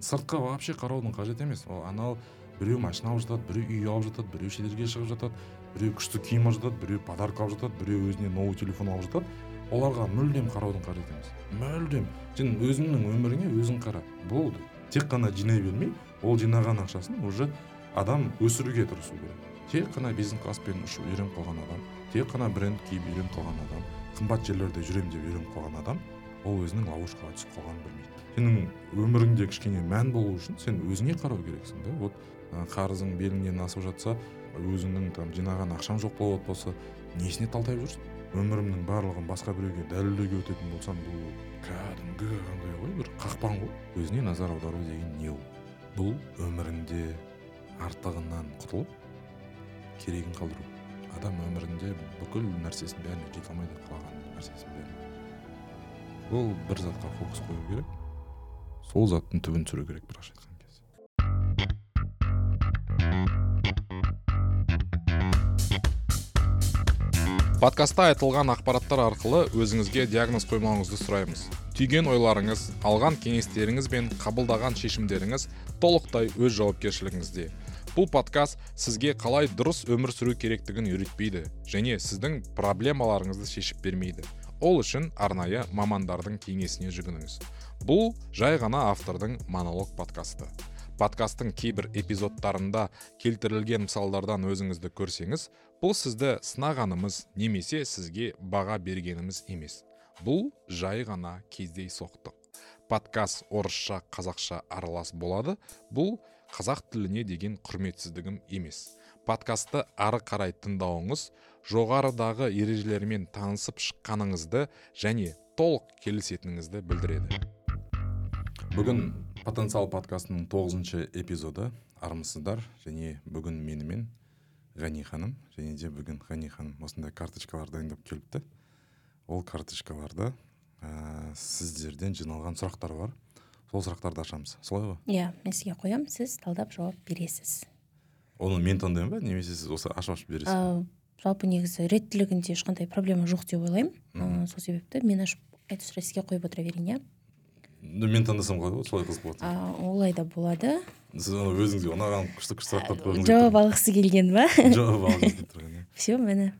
сыртқа вообще қараудың қажет емес. Ол анау біреу машина алып жатады біреу үй алып жатады біреу шетелге шығып жатады біреу күшті киім алып жатады біреу подарка алып жатады біреу өзіне новый телефон алып жатады. Оларға мүлдем қараудың қажеті емес. Мүлдем. Сен өзіңнің өміріңе өзің қара. Болды. Тек қана жинай бермей ол жинаған ақшасын уже адам өсіруге тырысу керек. Тек қана бизнес класспен ұшып үйреніп қалған адам тек қана бренд киіп үйреніп қалған адам қымбат жерлерде жүремін деп үйреніп қалған адам ол өзінің ловушкаға түсіп қалғанын білмейді. Сенің өміріңде кішкене мән болу үшін сен өзіңе қарау керексің да. Вот қарызың беліңнен асып жатса өзіңнің там жинаған ақшаң жоқ болып болса несіне талтайып жүрсің өмірімнің барлығын басқа біреуге дәлелдеуге өтетін болсам бұл кәдімгі андай ғой бір қақпан ғой. Өзіне назар аудару деген не ол? Бұл өміріңде артығынан құтылып керегін қалдыру. Адам өмірінде бүкіл нәрсесін бәріне жете алмайды қалаған нәрсесін бәрін бұл бір затқа фокус қою керек. Сол заттың түбін түсіру керек былайша айтқан подкастта айтылған ақпараттар арқылы өзіңізге диагноз қоймауыңызды сұраймыз. Түйген ойларыңыз алған кеңестеріңіз бен қабылдаған шешімдеріңіз толықтай өз жауапкершілігіңізде. Бұл подкаст сізге қалай дұрыс өмір сүру керектігін үйретпейді және сіздің проблемаларыңызды шешіп бермейді. Ол үшін арнайы мамандардың кеңесіне жүгініңіз. Бұл жай ғана автордың монолог подкасты. Подкасттың кейбір эпизодтарында келтірілген мысалдардан өзіңізді көрсеңіз бұл сізді сынағанымыз немесе сізге баға бергеніміз емес. Бұл жай ғана кездейсоқтық. Подкаст орысша қазақша аралас болады. Бұл қазақ тіліне деген құрметсіздігім емес. Подкастты ары қарай тыңдауыңыз жоғарыдағы ережелермен танысып шыққаныңызды және толық келісетініңізді білдіреді. Бүгін потенциал подкастының тоғызыншы эпизоды. Армысыздар. Және бүгін менімен ғани ханым және де бүгін ғани ханым осындай карточкалар дайындап келіпті. Ол карточкаларда ә, сіздерден жиналған сұрақтар бар. Сол сұрақтарды ашамыз. Солай ғой? Иә мен сізге қоямын. Сіз талдап жауап бересіз. Оны мен таңдаймын ба? Немесе сіз осы ашып ашып бересіз жалпы негізі реттілігінде ешқандай проблема жоқ деп ойлаймын. Сол себепті мен ашып айтып сізге қойып отыра берейін иә. Мен таңдасам қалай болады солай қызық болады олай да болады. Сіз өзіңізге ұнаған күшті күшті сұрақтарды қойғыңыз жауап алғысы келген ба? Жауап алғыңыз келіп тұрған иә. Все міне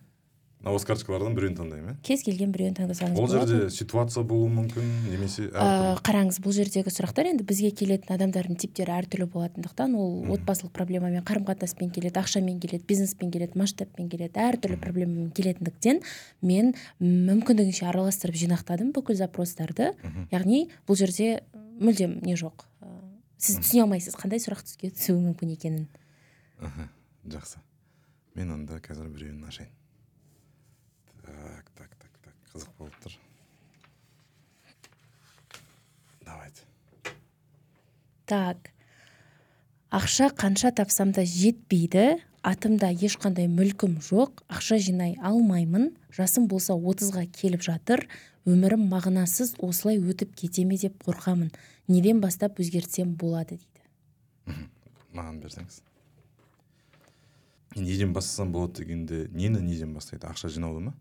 мына карточкалардан біреуін таңдаймын иә кез келген біреуін таңдасаңыз ол жерде ситуация болуы мүмкін немесе қараңыз бұл жердегі сұрақтар енді бізге келетін адамдардың типтері әртүрлі болатындықтан ол отбасылық проблемамен қарым қатынаспен келеді ақшамен келеді бизнеспен келеді масштабпен келеді әртүрлі проблемамен келетіндіктен мен мүмкіндігінше араластырып жинақтадым бүкіл запростарды. Яғни бұл жерде мүлдем не жоқ. Сіз түсіне алмайсыз қандай сұрақ түске түсуі мүмкін екенін. Жақсы. Мен онда қазір біреуін ашайын. Так так так так. Қызық болып тұр. Давайте. Так. Ақша қанша тапсам да жетпейді атымда ешқандай мүлкім жоқ ақша жинай алмаймын жасым болса отызға келіп жатыр өмірім мағынасыз осылай өтіп кете ме деп қорқамын. Неден бастап өзгертсем болады дейді. Маған берсеңіз. Неден бастасам болады дегенде нені неден бастайды? Ақша жинауды ма?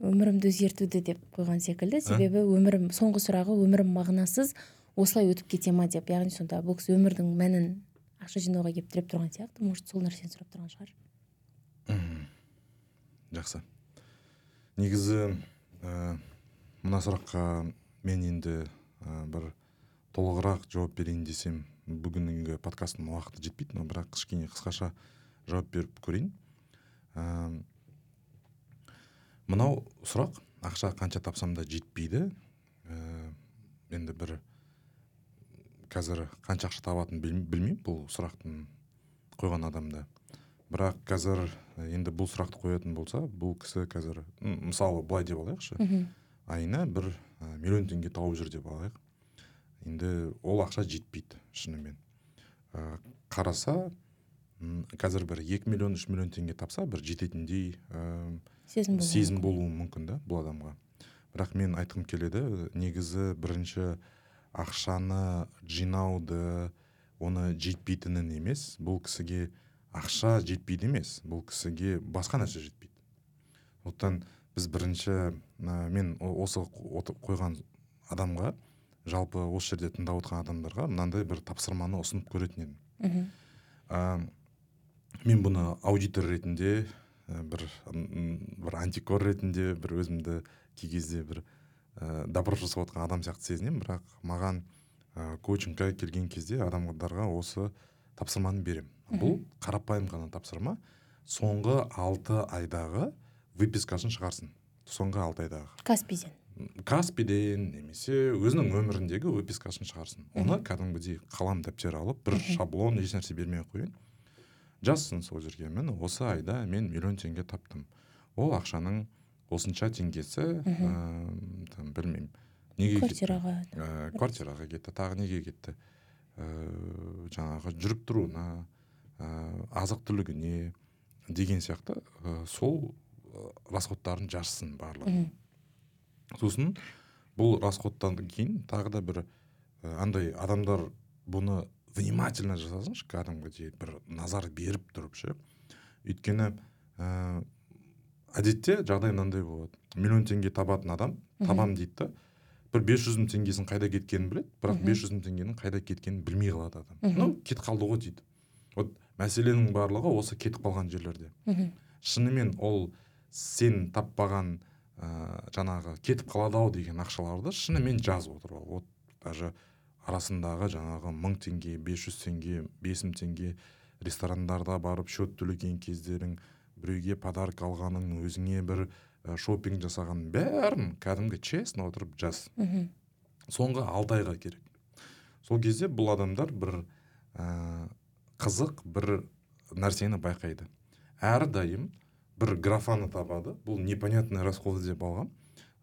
Өмірімді өзгертуді деп қойған секілді. Себебі өмірім соңғы сұрағы өмірім мағынасыз осылай өтіп кете ма деп. Яғни сонда бұл кісі өмірдің мәнін ақша жинауға келіп тіреп тұрған сияқты. Может сол нәрсені сұрап тұрған шығар. Жақсы. Негізі ә, мына сұраққа мен енді ә, бір толығырақ жауап берейін десем бүгінгі подкасттың уақыты жетпейді но бірақ кішкене қысқаша жауап беріп көрейін. Мынау сұрақ ақша қанша тапсам да жетпейді. Ә, енді бір қазір қанша ақша табатынын білмеймін бұл сұрақтың қойған адамда. Бірақ қазір енді бұл сұрақты қоятын болса бұл кісі қазір мысалы былай деп алайықшы. Айына бір ә, миллион теңге тауып жүр деп алайық. Енді ол ақша жетпейді шынымен. Ә, қараса қазір бір екі миллион үш миллион теңге тапса бір жететіндей сезім, сезім болуы мүмкін да бұл адамға. Бірақ мен айтқым келеді негізі бірінші ақшаны жинауды оны жетпейтінін емес бұл кісіге ақша жетпейді емес бұл кісіге басқа нәрсе жетпейді. Сондықтан біз бірінші ә, мен осы қойған адамға жалпы осы жерде тыңдап отырған адамдарға мынандай бір тапсырманы ұсынып көретін едім. Мхм. Ә, мен бұны аудитор ретінде ә, бір бір антикор ретінде бір өзімді кей кезде бір ә, добро жасап жатқан адам сияқты сезінемін. Бірақ маған ә, коучингке келген кезде адамдарға осы тапсырманы беремін. Бұл қарапайым ғана тапсырма. Соңғы алты айдағы выпискасын шығарсын. Соңғы алты айдағы. Каспиден каспиден немесе өзінің өміріндегі выпискасын шығарсын. Оны кәдімгідей қалам дәптер алып бір шаблон ешнәрсе бермей ақ қояйын. Жазсын сол жерге. Міне осы айда мен миллион теңге таптым. Ол ақшаның осынша теңгесі ыыы там білмеймін. Неге кетті? квартираға Ә, квартираға кетті. Тағы неге кетті? Ыыы жаңағы жүріп тұруына ыыы азық түлігіне деген сияқты ы, сол ы, расходтарын жазсын барлығын сосын бұл расходтан кейін тағы да бір андай адамдар бұны внимательно жасасыншы кәдімгідей бір назар беріп тұрып ше өйткені ә, әдетте жағдай мынандай болады. Миллион теңге табатын адам табам дейді да. Бір бес жүз мың теңгесінің қайда кеткенін біледі бірақ бес жүз мың теңгенің қайда кеткенін білмей қалады адам. Ну кетіп қалды ғой дейді. Вот мәселенің барлығы осы кетіп қалған жерлерде. Мхм шынымен ол сен таппаған ә, жаңағы кетіп қалады ау деген ақшаларды шынымен жазып отыр ол вот даже арасындағы жаңағы мың теңге бес жүз теңге бес мың теңге ресторандарда барып счет төлеген кездерің біреуге подарок алғаның өзіңе бір ә, шопинг жасаған бәрін кәдімгі честно отырып жаз. Мхм. Соңғы алты айға керек. Сол кезде бұл адамдар бір ә, қызық бір нәрсені байқайды. Әрдайым бір графаны табады. Бұл непонятный расходы деп алған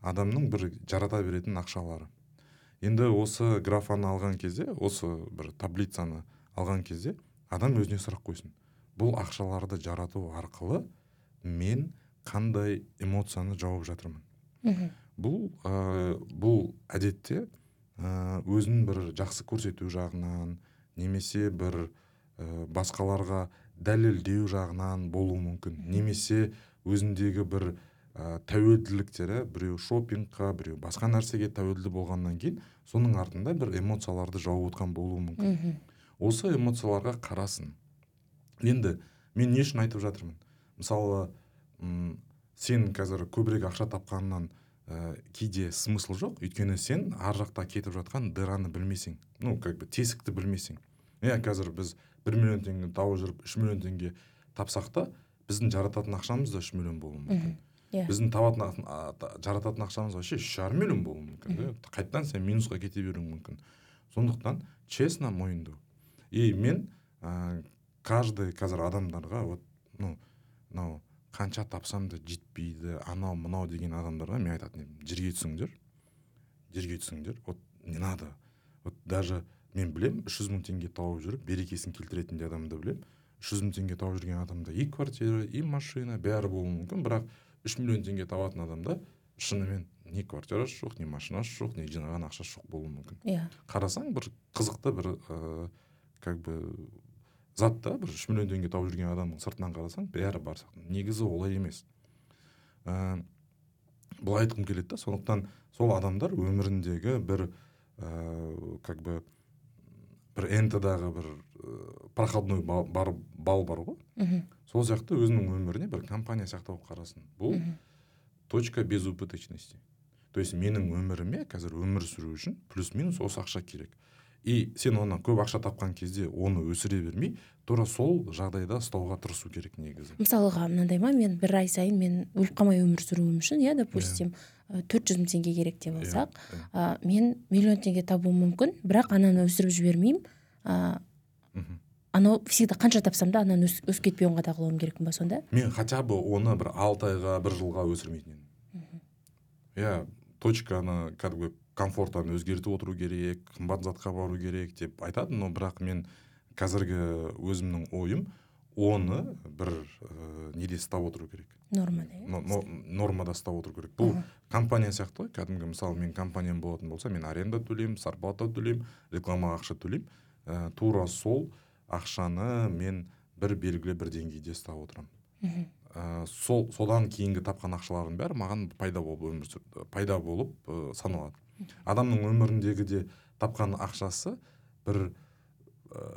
адамның бір жарата беретін ақшалары. Енді осы графаны алған кезде осы бір таблицаны алған кезде адам өзіне сұрақ қойсын. Бұл ақшаларды жарату арқылы мен қандай эмоцияны жауып жатырмын? Бұл ә, бұл әдетте ә, өзін бір жақсы көрсету жағынан немесе бір ә, басқаларға дәлелдеу жағынан болуы мүмкін. Немесе өзіндегі бір ә, тәуелділіктері біреу шопингқа біреу басқа нәрсеге тәуелді болғаннан кейін соның артында бір эмоцияларды жауып отқан болуы мүмкін. Мхм. Осы эмоцияларға қарасын. Енді мен не үшін айтып жатырмын? Мысалы м, сен қазір көбірек ақша тапқанынан ә, кейде смысл жоқ. Өйткені сен ар жақта кетіп жатқан дыраны білмесең ну как бы тесікті білмесең. Иә қазір біз бір миллион теңге тауып жүріп үш миллион теңге тапсақ та біздің жарататын ақшамыз да үш миллион болуы мүмкін. Иә біздің табатын ақ- а, та- жарататын ақшамыз вообще үш жарым миллион болуы мүмкін да? Қайтадан сен минусқа кете беруің мүмкін. Сондықтан честно мойындау. И мен ә, каждый қазір адамдарға вот ну мынау қанша тапсам да жетпейді анау мынау деген адамдарға мен айтатын едім. Жерге түсіңдер жерге түсіңдер. Вот не надо. Вот даже мен білем үш жүз мың теңге тауып жүріп берекесін келтіретін де адамды білем үш жүз мың теңге тауып жүрген адамда и квартира и машина бәрі болуы мүмкін. Бірақ үш миллион теңге табатын адамда шынымен ни квартирасы жоқ ни машинасы жоқ ни жинаған ақшасы жоқ болуы мүмкін. Иә. Қарасаң бір қызықты бір ыыы как бы зат та бір үш миллион теңге тауып жүрген адамның сыртынан қарасаң бәрі бар негізі олай емес. Ыыы былай айтқым келеді да сондықтан сол адамдар өміріндегі бір ыыы как бы бір энтодағы бір проходной бал, бар, бал бар ғой. Мхм сол сияқты өзінің өміріне бір компания сияқты болып қарасын. Бұл точка безубыточности то есть менің өміріме қазір өмір сүру үшін плюс минус осы ақша керек. И сен оны көп ақша тапқан кезде оны өсіре бермей тура сол жағдайда ұстауға тырысу керек негізі. Мысалға мынандай ма мен бір ай сайын мен өліп қалмай өмір сүруім үшін иә допустим төрт жүз мың теңге керек деп алсақ иә. а, мен миллион теңге табуым мүмкін бірақ ананы өсіріп жібермеймін. А, Анау всегда қанша тапсам да ананы өс- өсіп кетпеуін қадағалауым керекпін ба сонда? Мен хотя бы оны бір алты айға бір жылға өсірмейтін едім. Иә точканы кәдімгі комфортаны өзгертіп отыру керек қымбат затқа бару керек деп айтады но бірақ мен қазіргі өзімнің ойым оны бір ә, неде ұстап отыру керек. Нормада иә? Но- но- нормада ұстап отыру керек. Бұл компания сияқты ғой. Кәдімгі мысалы мен компаниям болатын болса мен аренда төлеймін зарплата төлеймін рекламаға ақша төлеймін. Ә, тура сол ақшаны мен бір белгілі бір деңгейде ұстап отырамын. Мхм. ә, сол содан кейінгі тапқан ақшалардың бәрі маған пайда болып өмір сүр пайда болып ә, саналады. Адамның өміріндегі де тапқан ақшасы бір ә,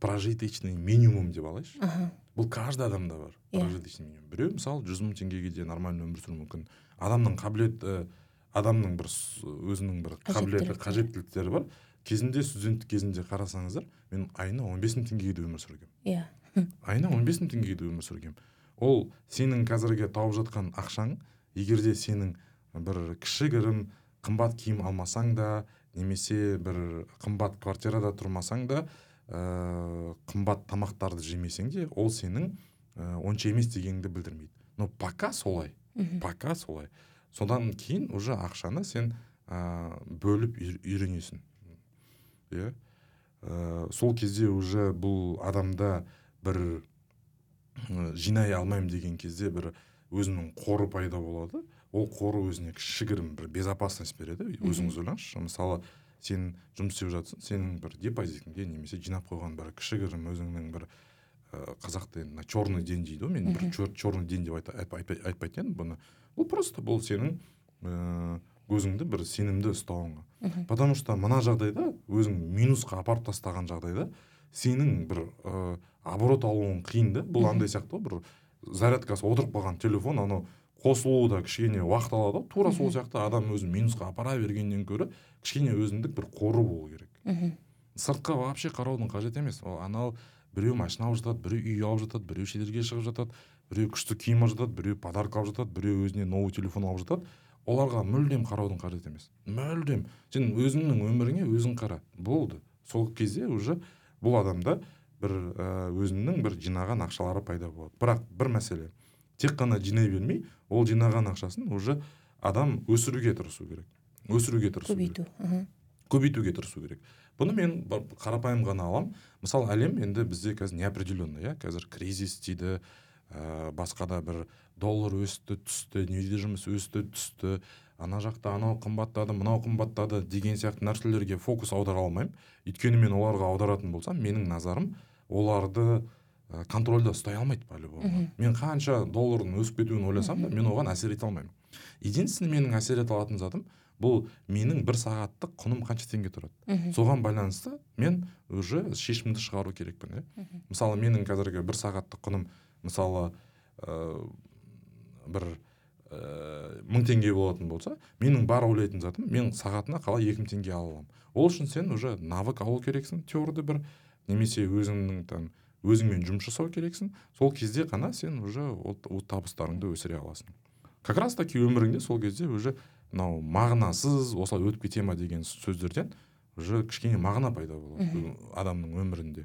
прожиточный минимум деп алайыншы. Аха. Бұл каждый адамда бар. Иә. прожиточный минимум. Біреу мысалы жүз мың теңгеге де нормально өмір сүруі мүмкін. Адамның қабілеті адамның бір өзінің бір қабілеті қажеттіліктері бар. Кезінде студенттік кезінде қарасаңыздар мен айына он бес мың теңгеге де өмір сүргенмін иә. Айына он бес мың теңгеге де өмір сүргенмін ол сенің қазіргі тауып жатқан ақшаң егер де сенің бір кішігірім қымбат киім алмасаң да немесе бір қымбат квартирада тұрмасаң да ә, қымбат тамақтарды жемесең де ол сенің ә, онша емес дегеніңді білдірмейді. Но пока солай мхм. пока солай. Содан кейін уже ақшаны сен ә, бөліп үйр- үйренесің. Иә. Ә, сол кезде уже бұл адамда бір жинай алмаймын деген кезде бір өзінің қоры пайда болады. Ол қоры өзіне кішігірім бір безопасность береді. Өзіңіз ойлаңызшы мысалы сен жұмыс істеп жатсың сенің бір депозитіңде немесе жинап қойған бір кішігірім өзіңнің бір ә, қазақта енді черный день дейді ғой мен бір чер- черный день деп айтпайтын едім бұны. Бұл просто бұл сенің ыыы өзіңді бір сенімді ұстауыңа потому что мына жағдайда өзің минусқа апарып тастаған жағдайда сенің бір ыыы оборот алуың қиын да. Бұл андай сияқты бір зарядкасы отырып қалған телефон анау қосылуы да кішкене уақыт алады ғой. Тура сол сияқты адам өзін минусқа апара бергеннен гөрі кішкене өзіндік бір қоры болу керек. Мхм. сыртқа вообще қараудың қажет емес. Ол анау біреу машина алып жатады біреу үй алып жатады біреу шетелге шығып жатады біреу күшті киім алып жатады біреу подарка алып жатады біреу өзіне новый телефон алып жатады. Оларға мүлдем қараудың қажет емес. Мүлдем. Сен өзіңнің өміріңе өзің қара. Болды. Сол кезде уже бұл адамда бір өзінің бір жинаған ақшалары пайда болады. Бірақ бір мәселе. Тек қана жинай бермей ол жинаған ақшасын уже адам өсіруге тырысу керек. Өсіруге тырысу керек. Көбейту. Көбейтуге тырысу керек. Бұны мен қарапайым ғана аламын. Мысалы әлем енді бізде қазір неопределенный иә. Қазір кризис тиді ә, басқа да бір доллар өсті түсті недвижимость өсті түсті ана жақта анау қымбаттады мынау қымбаттады деген сияқты нәрселерге фокус аудара алмаймын. Өйткені мен оларға аударатын болсам менің назарым оларды ә, контрольда ұстай алмайды по-любому Мгм. мен қанша доллардың өсіп кетуін ойласам да мен оған әсер ете алмаймын. Единственный менің әсер ете алатын затым бұл менің бір сағаттық құным қанша теңге тұрады. Соған байланысты мен уже шешімді шығару керекпін иә. Мысалы менің қазіргі бір сағаттық құным мысалы ә, бір ә, мың теңге болатын болса менің бар ойлайтын затым мен сағатына қалай екі мың теңге ала аламын. Ол үшін сен уже навык алу керексің теорияда бір немесе өзіңнің там өзіңмен жұмыс жасау керексің. Сол кезде ғана сен уже ол, ол табыстарыңды өсіре аласың. Как раз таки өміріңде сол кезде уже мынау мағынасыз осылай өтіп кете ма деген сөздерден уже кішкене мағына пайда болады адамның өмірінде.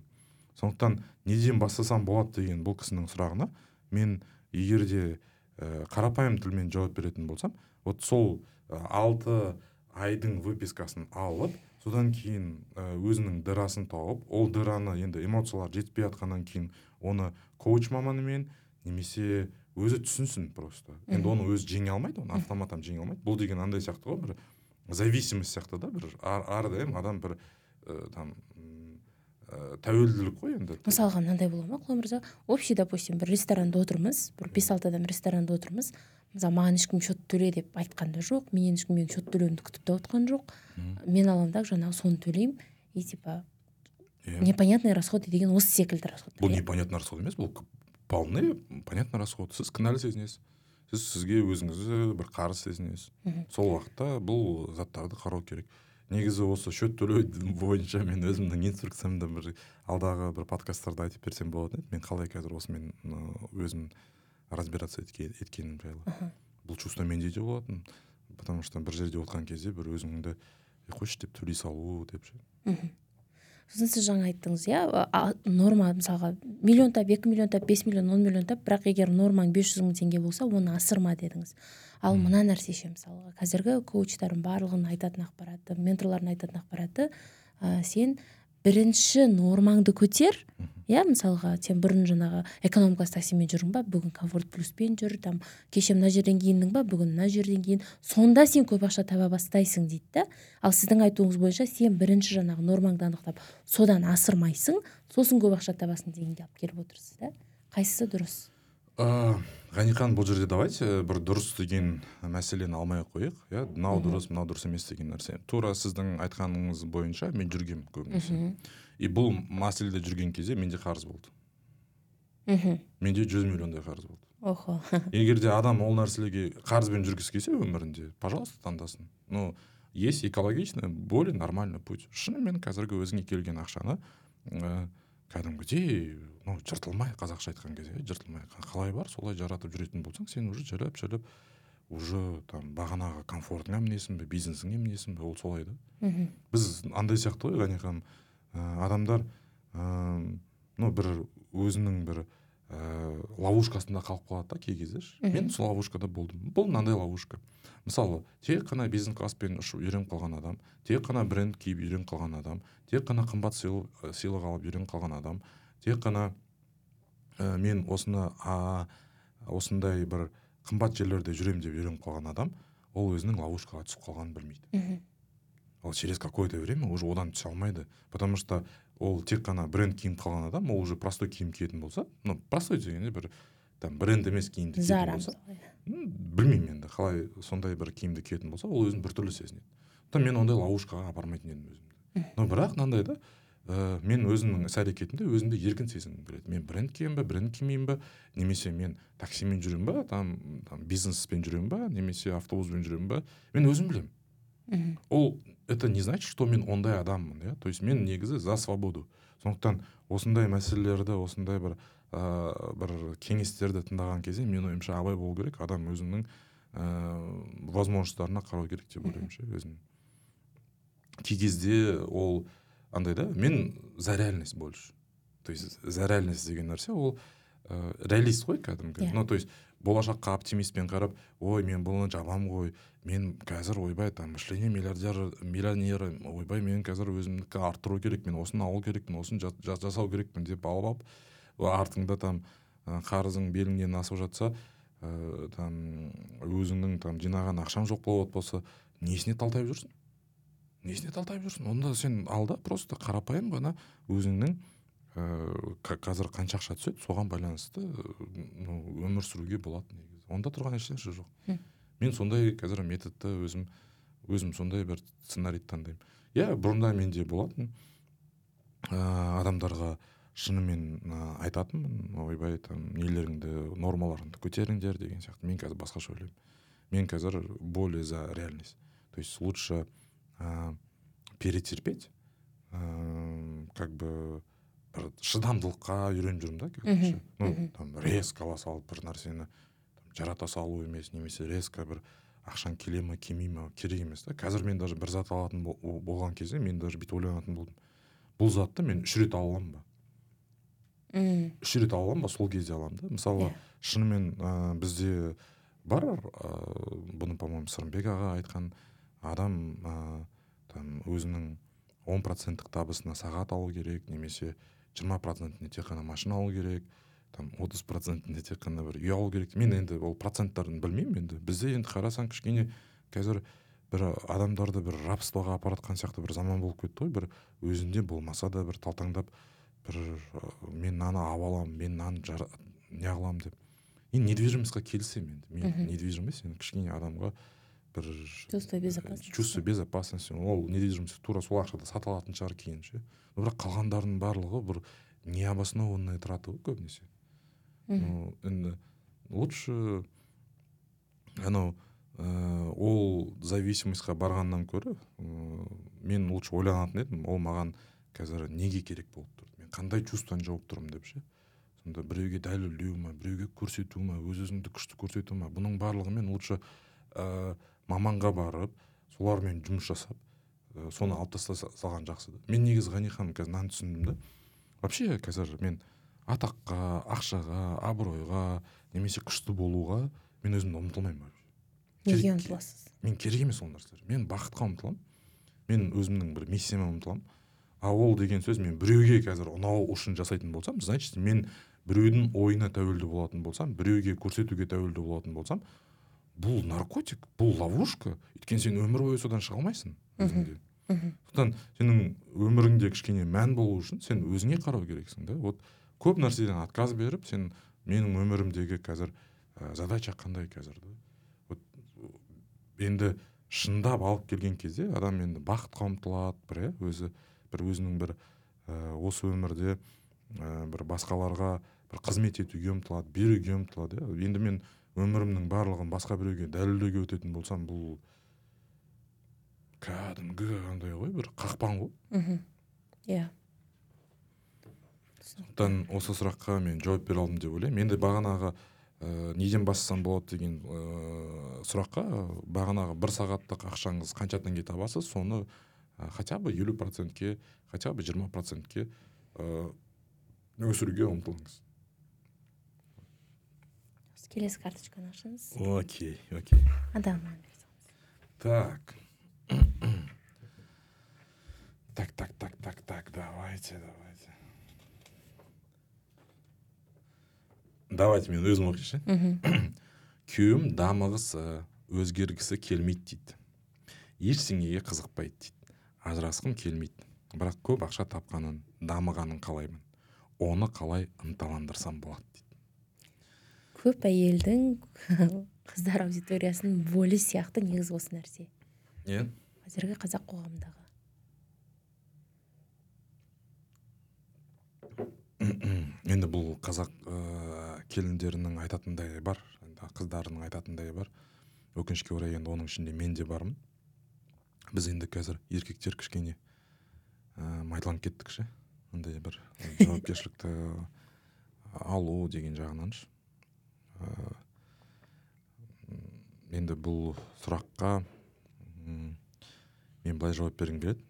Сондықтан неден бастасам болады деген бұл кісінің сұрағына мен егер де ә, қарапайым тілмен жауап беретін болсам вот сол ә, алты айдың выпискасын алып содан кейін ә, өзінің дырасын тауып ол дыраны енді эмоциялар жетпей жатқаннан кейін оны коуч маманымен немесе өзі түсінсін просто. Енді оны өзі жеңе алмайды оны автоматтан жеңе алмайды. Бұл деген андай сияқты ғой бір зависимость сияқты да бір ар- әрдайым адам бір ә, там ә, тәуелділік қой енді. мысалға мынандай бола ма? құлан мырза? Общий допустим бір ресторанда отырмыз бір бес алты адам ресторанда отырмыз. Мысалы маған ешкім счет төле деп айтқан да жоқ менен ешкім менің счет төлеуімді күтіп те отқан жоқ. Мен аламын да жаңағы соны төлеймін. И типа Иә. непонятные расходы деген осы секілді расходтар бұл иә. непонятный расход емес бұл вполне понятный расход. Сіз кінәлі сезінесіз. Сіз сізге өзіңізді бір қарыз сезінесіз. Сол уақытта бұл заттарды қарау керек. Негізі осы счет төлеу бойынша мен өзімнің инструкциямда бір алдағы бір подкасттарда айтып берсем болатын еді. Мен қалай қазір осымен өзім разбираться етке- еткенім жайлы. Бұл чувство менде де болатын. Потому что бір жерде отқан кезде бір өзіңді «Е, қойшы деп төлей салу деп ше. Сосын сіз жаңа айттыңыз иә норма мысалға миллион тап екі миллион тап бес миллион он миллион тап бірақ егер нормаң бес жүз мың теңге болса оны асырма дедіңіз. Ал мына нәрсе ше мысалға қазіргі коучтардың барлығының айтатын ақпараты менторлардың айтатын ақпараты ә, сен бірінші нормаңды көтер иә мысалға сен бұрын жаңағы экономикасы таксимен жүрдің ба бүгін комфорт плюспен жүр там кеше мына жерден киіндің ба бүгін мына жерден киін сонда сен көп ақша таба бастайсың дейді да. Ал сіздің айтуыңыз бойынша сен бірінші жаңағы нормаңды анықтап содан асырмайсың сосын көп ақша табасың дегенге алып келіп отырсыз да. Қайсысы дұрыс? Ғанихан бұл жерде давайте бір дұрыс деген мәселені алмай ақ қояйық иә? Мынау дұрыс мынау дұрыс емес деген нәрсе. Тура сіздің айтқаныңыз бойынша мен жүргенмін көбінесе. И бұл мәселеде жүрген кезде менде қарыз болды. Мхм менде жүз миллиондай қарыз болды. Охо. Егер де адам ол нәрселерге қарызбен жүргісі келсе өмірінде пожалуйста таңдасын. Ну есть экологичный более нормальный путь. Шынымен қазіргі өзіңе келген ақшаны ә, кәдімгідей ну жыртылмай қазақша айтқан кезде жыртылмай қа- қалай бар? Солай жаратып жүретін болсаң сен уже жайлап жайлап уже там бағанағы комфортыңа мінесің бе бизнесіңе мінесің бе? Ол солай да. Мхм. Біз андай сияқты ғой ғани ханым ә, адамдар ә, ну бір өзінің бір ә, ловушкасында қалып қалады да кей кезде мен сол ловушкада болдым. Бұл мынандай ловушка. Мысалы тек қана бизнес класспен ұшып үйреніп қалған адам тек қана бренд киіп үйреніп қалған адам тек қана қымбат сыйлық алып үйреніп қалған адам тек қана ә, мен осыны а, осындай бір қымбат жерлерде жүремін деп үйреніп қалған адам ол өзінің ловушкаға түсіп қалғанын білмейді. Мхм. Ол через какое-то время уже одан түсе алмайды. Потому что ол тек қана бренд киініп қалған адам ол уже простой киім киетін болса ну простой дегенде бір там бренд емес киімді киетін болса білмеймін енді қалай сондай бір киімді киетін болса ол өзін біртүрлі сезінеді. Сондықтан мен ондай ловушкаға апармайтын едім өзімді. Но бірақ мынандай да ә, мен өзімнің іс әрекетімде өзімді еркін сезінгім келеді. Мен бренд киемін ба бренд кимеймін ба немесе мен таксимен жүремін ба там, там бизнеспен жүремін ба немесе автобуспен жүремін ба мен өзім білемін. Мхм ол это не значит что мен ондай адаммын иә. То есть мен негізі за свободу. Сондықтан осындай мәселелерді осындай бір ә, бір кеңестерді тыңдаған кезде менің ойымша абай болу керек адам өзінің ә, возможностьтарына қарау керек деп ойлаймын ше өзім кей кезде ол андай да мен за реальность больше. То есть за реальность деген нәрсе ол ә, реалист қой кәдімгі. Иә. ну то есть болашаққа оптимистпен қарап ой мен бұны жабамын ғой мен қазір ойбай там мышление миллиардер миллионер ойбай мен қазір өзімдікі арттыру керек мен осыны алу керекпін осыны жа- жа- жасау керекпін деп алып алып артыңда там қарызың беліңнен асып жатса ә, там өзіңнің там жинаған ақшаң жоқ болып болса несіне талтайып жүрсің? Несіне талтайып жүрсің? Онда сен ал да просто қарапайым ғана өзіңнің ыыы қазір қанша ақша түседі соған байланысты ну, өмір сүруге болады негізі. Онда тұрған ешнәрсе жоқ. Мен сондай қазір методты өзім өзім сондай бір сценарийді таңдаймын. Иә бұрында менде болатын ыыы адамдарға шынымен ыыы, айтатынмын. Ойбай там нелеріңді нормаларыңды көтеріңдер деген сияқты. Мен қазір басқаша ойлаймын. Мен қазір более за реальность. То есть лучше ә, перетерпеть ә, как бы бір шыдамдылыққа үйреніп жүрмін да ше. ну там резко ала салып бір нәрсені жарата салу емес немесе резко бір ақшаң келе ма келмей ма керек емес та. Қазір мен даже бір зат алатын бол- болған кезде мен даже бүйтіп ойланатын болдым. Бұл затты мен үш рет ала аламын ба? Мм. Үш рет ала аламын ба? Сол кезде аламын да. Мысалы Иә. шынымен ә, бізде бар ә, бұны по моему сырымбек аға айтқан адам ә, там өзінің он проценттік табысына сағат алу керек немесе жиырма процентіне тек қана машина алу керек там отыз процентіне тек қана бір үй алу керек. Мен енді ол проценттарын білмеймін енді. Бізде енді қарасаң кішкене қазір бір адамдарды бір рабствоға апаратқан сияқты бір заман болып кетті ғой. Бір өзінде болмаса да бір талтаңдап бір мен мынаны алып аламын мен мынаны не қыламын деп. Енді недвижимостьқа келісемін енді. Мен недвижимость енді кішкене адамға бір Чувство безопасности. чувство безопасности. Ол недвижимость тура сол ақшада сата алатын шығар кейін ше. Бірақ қалғандарының барлығы бір необоснованные траты ғой көбінесе. Мхм. Ну енді лучше анау ыыы ол зависимостьқа барғаннан гөрі ыыы мен лучше ойланатын едім ол маған қазір неге керек болып тұр мен қандай чувствоны жауып тұрмын деп ше. Сонда біреуге дәлелдеу ма біреуге көрсету ма өз өзіңді күшті көрсету ма бұның барлығымен лучше ә, маманға барып солармен жұмыс жасап ә, соны алып тастай са- салған жақсы да. Мен негізі ғани ханым қазір мынаны түсіндім да вообще қазір мен атаққа ақшаға абыройға немесе күшті болуға мен өзімді ұмтылмаймын вообще. Неге ұмтыласыз мен керек емес ол нәрселер. Мен бақытқа ұмтыламын. Мен өзімнің бір миссияма ұмтыламын. А ол деген сөз мен біреуге қазір ұнау үшін жасайтын болсам значит мен біреудің ойына тәуелді болатын болсам біреуге көрсетуге тәуелді болатын болсам бұл наркотик? Бұл ловушка? Өйткені сен өмір бойы содан шыға алмайсың өзіңде. Сондықтан сенің өміріңде кішкене мән болу үшін сен өзіңе қарау керексің да. Вот көп нәрседен отказ беріп сен менің өмірімдегі қазір ә, задача қандай қазір да? Вот енді шындап алып келген кезде адам енді бақытқа ұмтылады бір иә өзі бір өзінің бір ә, осы өмірде ә, бір басқаларға бір қызмет етуге ұмтылады беруге ұмтылады иә. Енді мен өмірімнің барлығын басқа біреуге дәлелдеуге өтетін болсам бұл кәдімгі андай ғой бір қақпан ғой. Мхм. Иә. Сондықтан осы сұраққа мен жауап бере алдым деп ойлаймын. Енді бағанағы ә, неден бастасам болады деген ә, сұраққа бағанағы бір сағаттық ақшаңыз қанша теңге табасыз соны ә, хотя бы елу процентке хотя бы жиырма процентке ә, өсіруге ұмтылыңыз. Келесі карточканы ашыңыз. Окей окей. Адамнан так. Так так так так так давайте давайте. Давайте мен өзім оқиыншы. Мхм күйеуім дамығысы өзгергісі келмейді дейді. Ештеңеге қызықпайды дейді. Ажырасқым келмейді. Бірақ көп ақша тапқанын дамығанын қалаймын. Оны қалай ынталандырсам болады дейді. Көп әйелдің қыздар аудиториясының болі сияқты негізі осы нәрсе. Иә. Қазіргі қазақ қоғамындағы. Енді бұл қазақ ә, келіндерінің айтатындайы бар енді қыздарының айтатындайы бар. Өкінішке орай енді оның ішінде мен де бармын. Біз енді қазір еркектер кішкене ә, майталанып кеттік ше. Андай бір жауапкершілікті алу деген жағынан ше. ә, енді бұл сұраққа м, мен былай жауап бергім келеді.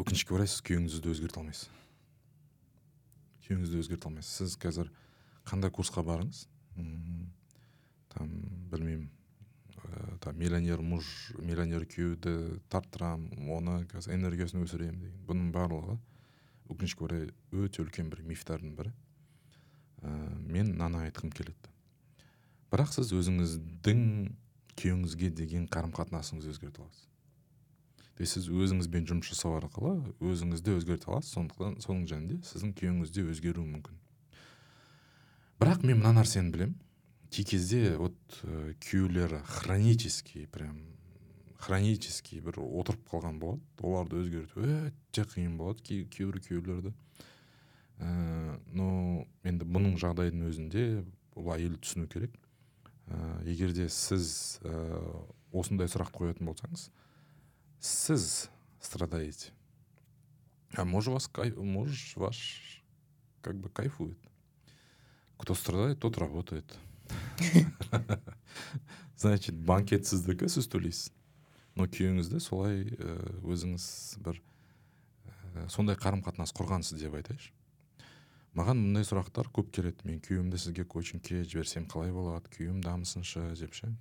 Өкінішке орай сіз күйеуіңізді өзгерте алмайсыз. Күйеуіңізді өзгерте алмайсыз. Сіз қазір қандай курсқа барыңыз? Там білмеймін ә, там миллионер муж миллионер күйеуді тарттырамын оны қазір энергиясын өсіремін деген. Бұның барлығы өкінішке орай өте үлкен бір мифтардың бірі. Ә, мен мынаны айтқым келеді. Бірақ сіз өзіңіздің күйеуіңізге деген қарым қатынасыңызды өзгерте аласыз. То сіз өзіңізбен жұмыс жасау арқылы өзіңізді өзгерте аласыз сондықтан соның және де сіздің күйеуіңіз де өзгеруі мүмкін. Бірақ мен мына нәрсені білемін. Кей кезде вот ә, күйеулері хронический прям хронический бір отырып қалған болады. Оларды өзгерту өте қиын болады кей кейбір күйеулерді. Ә, но енді бұның жағдайдың өзінде бұл әйел түсіну керек. Ә, егер де сіз ә, осындай сұрақты қоятын болсаңыз сіз страдаете. А муж вас кай... муж ваш как бы кайфует. Кто страдает тот работает. Значит банкет сіздікі сіз төлейсіз. Но күйеуіңізді солай өзіңіз бір сондай қарым қатынас құрғансыз деп айтайыншы. Маған мұндай сұрақтар көп келеді. Мен күйеуімді сізге коучингке жіберсем қалай болады? Күйеуім дамысыншы деп ше?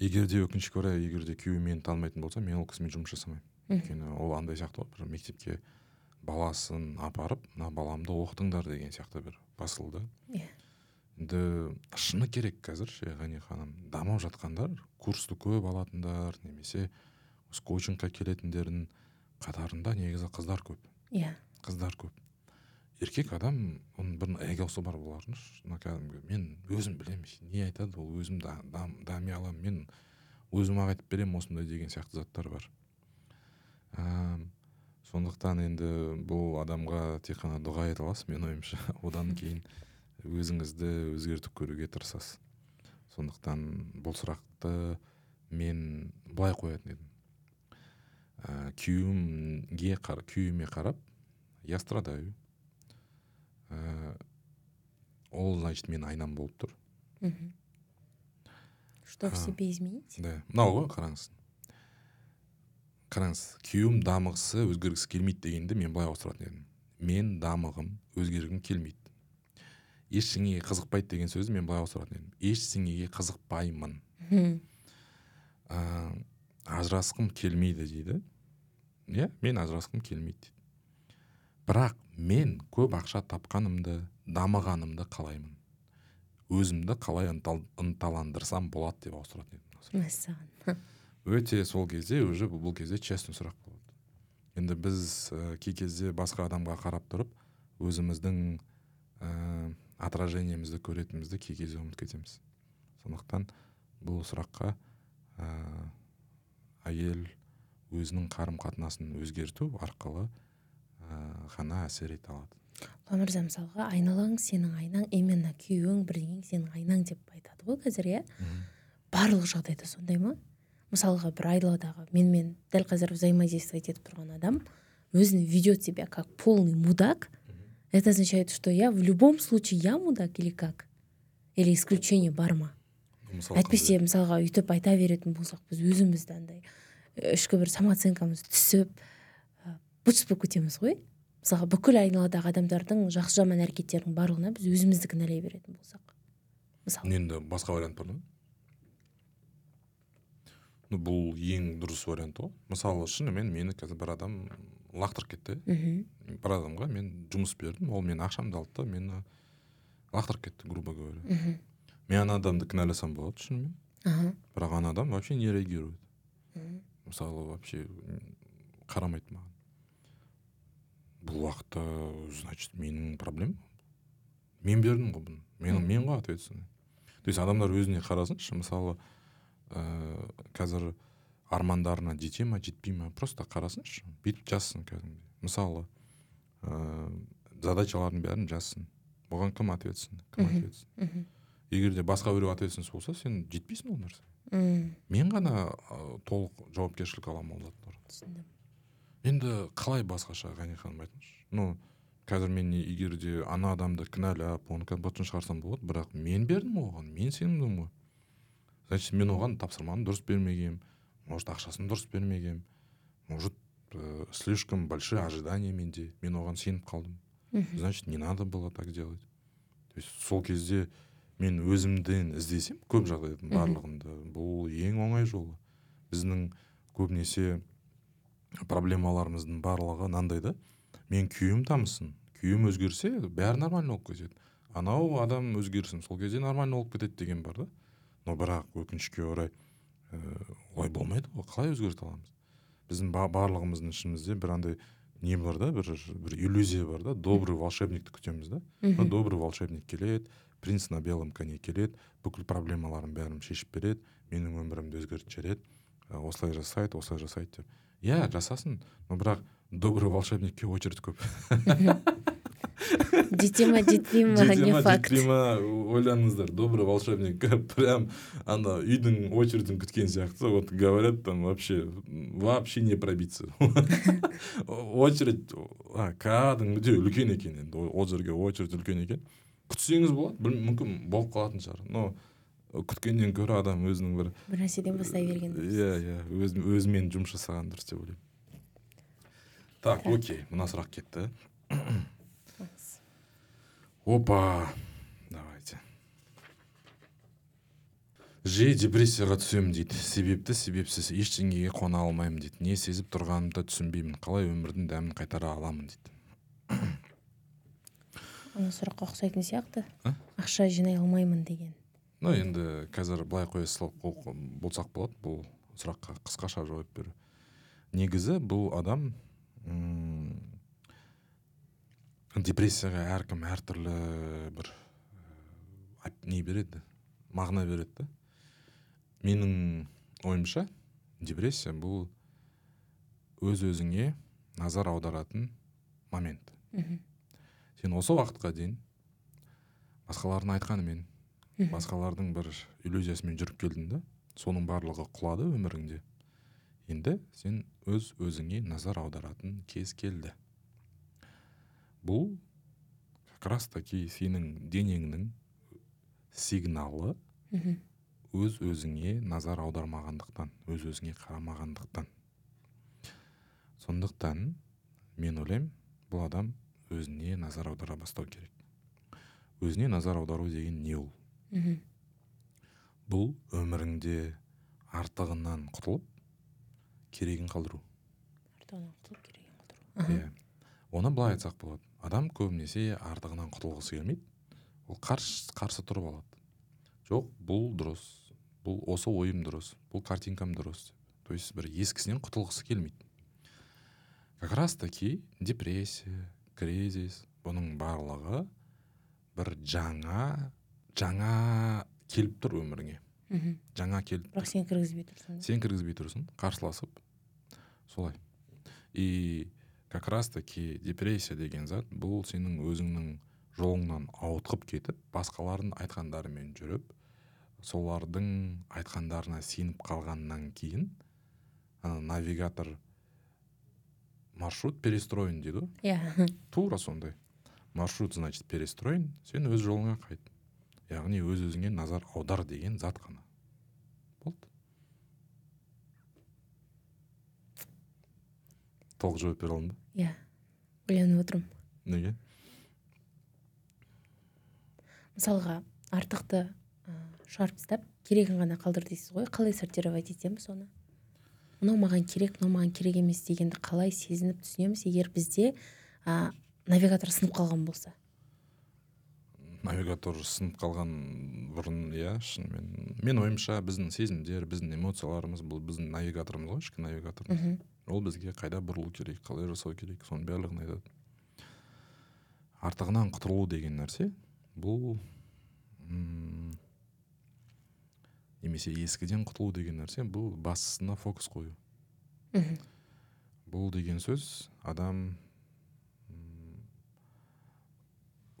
Егер де өкінішке орай егер де күйеуім мені танымайтын болса мен ол кісімен жұмыс жасамаймын. Өйткені ол андай сияқты ғой бір мектепке баласын апарып мына баламды оқытыңдар деген сияқты бір посыл да иә. Енді шыны керек қазір ше ғани ханым. Дамып жатқандар курсты көп алатындар немесе осы коучингқа келетіндердің қатарында негізі қыздар көп. Иә. Қыздар көп. Еркек адам оның бір эгосы бар болардың мына кәдімгі мен өзім білемін не айтады ол өзім да, дам, дами аламын мен өзім ақ айтып беремін осындай деген сияқты заттар бар. Ә, сондықтан енді бұл адамға тек қана дұға ете аласыз менің ойымша. Одан кейін өзіңізді өзгертіп көруге тырысасыз. Сондықтан бұл сұрақты мен былай қоятын едім. Ә, күйеуімге қар, күйеуіме қарап я страдаю ә, ол значит менің айнам болып тұр. Мхм что в себе изменить? да. Мынау ғой қараңыз. Қараңыз күйеуім дамығысы өзгергісі келмейді дегенді мен былай ауыстыратын едім. Мен дамығым өзгергім келмейді. Ештеңеге қызықпайды деген сөзді мен былай ауыстыратын едім. Ештеңеге қызықпаймын. Мхм. Ажырасқым келмейді дейді. Иә мен ажырасқым келмейді дейді. Бірақ мен көп ақша тапқанымды дамығанымды қалаймын. Өзімді қалай ынтал, ынталандырсам болады деп ауыстыратын едім мәссаған. Өте сол кезде уже бұл кезде честный сұрақ болады. Енді біз ә, кей кезде басқа адамға қарап тұрып өзіміздің ә, отражениемізді көретінімізді кей кезде ұмытып кетеміз. Сондықтан бұл сұраққа ә, әйел өзінің қарым қатынасын өзгерту арқылы ә, ғана әсер ете алады. Ұлан мырза мысалға айналаң сенің айнаң именно күйеуің бірдеңең сенің айнаң деп айтады ғой қазір иә? Барлық жағдайда сондай ма? Мысалға бір айдаладағы менімен дәл қазір взаимодействовать етіп тұрған адам өзін ведет себя как полный мудак. Это означает что я в любом случае я мудак или как? Или исключение бар ма? Әйтпесе мысалға өйтіп айта беретін болсақ біз өзімізді андай і ішкі бір самооценкамыз түсіп ы, быт болып кетеміз ғой. Мысалға бүкіл айналадағы адамдардың жақсы жаман әрекеттерінің барлығына біз өзімізді кінәлай беретін болсақ. Мысалы енді басқа вариант бар ма ну бұл ең дұрыс вариант ғой мысалы шынымен мені қазір бір адам лақтырып кетті. Мхм. Бір адамға мен жұмыс бердім ол менің ақшамды алды да мені лақтырып кетті грубо говоря. Мхм. Мен ана адамды кінәласам болады шынымен. Аха. Бірақ ана адам вообще не реагирует. Мысалы вообще қарамайды маған. Бұл уақытта значит менің проблемам мен бердім ғой бұны. Мен, мен ғой ответственный. То есть адамдар өзіне қарасыншы мысалы ә, қазір армандарына жете ма жетпей ма просто қарасыншы. Бүйтіп жазсын кәдімгідей. Мысалы ә, задачалардың бәрін жазсын. Бұған кім ответственный? Кім ответственный? Егер де басқа біреу ответственность болса сен жетпейсің ол нәрсе. М, мен ғана ә, толық жауапкершілік аламын ол заттар түсіндім. Енді қалай басқаша ғани ханым айтыңызшы. Ну қазір мен егер де ана адамды кінәлап оны бұтын шығарсам болады бірақ мен бердім оған мен сендім ғой. Значит мен оған тапсырманы дұрыс бермегенмін может ақшасын дұрыс бермегенмін может ә, слишком большие ожидания менде мен оған сеніп қалдым. Значит не надо было так делать. То есть сол кезде мен өзімден іздесем көп жағдайдың барлығында. Бұл ең оңай жолы біздің көбінесе проблемаларымыздың барлығы мынандай да. Мен күйеуім дамысын күйеуім өзгерсе бәрі нормально болып кетеді. Анау адам өзгерсін сол кезде нормально болып кетеді деген бар да. Но бірақ өкінішке орай ә, олай болмайды ғой қалай өзгерте аламыз? Біздің ба- барлығымыздың ішімізде бір андай не бар да бір бір иллюзия бар да. Добрый волшебникті күтеміз да. Добрый волшебник келеді принц на белом коне келеді бүкіл проблемаларымның бәрін шешіп береді менің өмірімді өзгертіп жібереді осылай жасайды осылай жасайды деп. Иә жасасын но бірақ добрый волшебникке очередь көп. Жете ма жетпей ма не факт. Жетпей ма ойланыңыздар добрый волшебник прям ана үйдің очередін күткен сияқты вот говорят там вообще вообще не пробиться. Очередь а, кәдімгідей үлкен екен енді ол жерге очередь үлкен екен. Күтсеңіз болады. Біл- мүмкін болып қалатын шығар. Но күткеннен гөрі адам өзінің бір бір нәрседен бастай берген дұрыс. Иә иә. Өз, өзімен жұмыс жасаған дұрыс деп ойлаймын. Так окей. Мына сұрақ кетті. Опа. Давайте. Жиі депрессияға түсемін дейді. Себепті себепсіз ештеңеге қона алмаймын дейді. Не сезіп тұрғанымды түсінбеймін. Қалай өмірдің дәмін қайтара аламын дейді. Ана сұраққа ұқсайтын сияқты. А? ақша жинай алмаймын деген. Ну енді қазір былай қоя салып болсақ болады бұл сұраққа қысқаша жауап беру. Негізі бұл адам м, депрессияға әркім әртүрлі бір ә, не береді? Мағына береді да. Менің ойымша депрессия бұл өз өзіңе назар аударатын момент. Мхм. Сен осы уақытқа дейін басқалардың айтқанымен басқалардың бір иллюзиясымен жүріп келдің да соның барлығы құлады өміріңде. Енді сен өз өзіңе назар аударатын кез келді. Бұл как раз таки сенің денеңнің сигналы өз өзіңе назар аудармағандықтан өз өзіңе қарамағандықтан. Сондықтан мен ойлаймын бұл адам өзіне назар аудара бастау керек. Өзіне назар аудару деген не ол? Мхм. бұл өміріңде артығынан құтылып керегін қалдыру. Артығынан құтылып керегін қалдыру. Иә. Оны былай айтсақ болады. Адам көбінесе артығынан құтылғысы келмейді. Ол қарсы, қарсы тұрып алады. Жоқ бұл дұрыс. Бұл осы ойым дұрыс. Бұл картинкам дұрыс. То есть бір ескісінен құтылғысы келмейді. Как раз таки депрессия кризис бұның барлығы бір жаңа жаңа келіп тұр өміріңе. Мхм. Жаңа келіп бірақ сен кіргізбей тұрсың сен кіргізбей тұрсың қарсыласып. Солай. И как раз таки депрессия деген зат бұл сенің өзіңнің жолыңнан ауытқып кетіп басқалардың айтқандарымен жүріп солардың айтқандарына сеніп қалғаннан кейін ана навигатор маршрут перестроен дейді ғой. Иә. Тура сондай. Маршрут значит перестроен сен өз жолыңа қайт. Яғни өз өзіңе назар аудар деген зат қана. Болды. Толық жауап бере алдым ба? Иә. Ойланып отырмын. Неге? Мысалға артықты ә, шығарып тастап керегін ғана қалдыр дейсіз ғой қалай сортировать етеміз оны? Мынау маған керек мынау маған керек емес дегенді қалай сезініп түсінеміз егер бізде ә, навигатор сынып қалған болса? Навигатор сынып қалған бұрын иә шынымен менің ойымша біздің сезімдер біздің эмоцияларымыз бұл біздің навигаторымыз ғой ішкі навигаторымыз ол бізге қайда бұрылу керек қалай жасау керек соның барлығын айтады. Артығынан құтылу деген нәрсе бұл м, немесе ескіден құтылу деген нәрсе бұл бастысына фокус қою. Мхм. Бұл деген сөз адам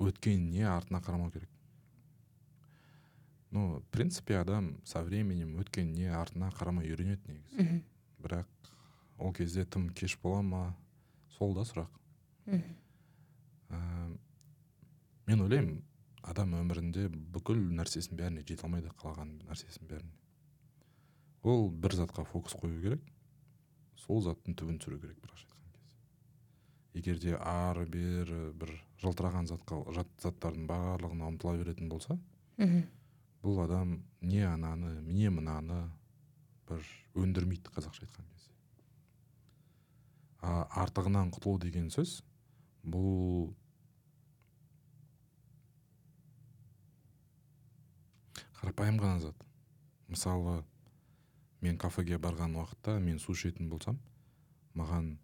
өткеніне артына қарамау керек. Ну в принципе адам со временем өткеніне артына қарамай үйренеді негізі. Мхм. Бірақ ол кезде тым кеш бола ма сол да сұрақ. Мхм. Ә, мен ойлаймын адам өмірінде бүкіл нәрсесін бәріне жете алмайды қалаған нәрсесін бәріне ол бір затқа фокус қою керек сол заттың түбін түсіру керек былайша айтқан кезде. Егер де ары бері бір жылтыраған затқа жат заттардың барлығына ұмтыла беретін болса мхм. бұл адам не ананы не мынаны бір өндірмейді қазақша айтқан кезде. А артығынан құтылу деген сөз бұл қарапайым ғана зат. Мысалы мен кафеге барған уақытта мен су ішетін болсам маған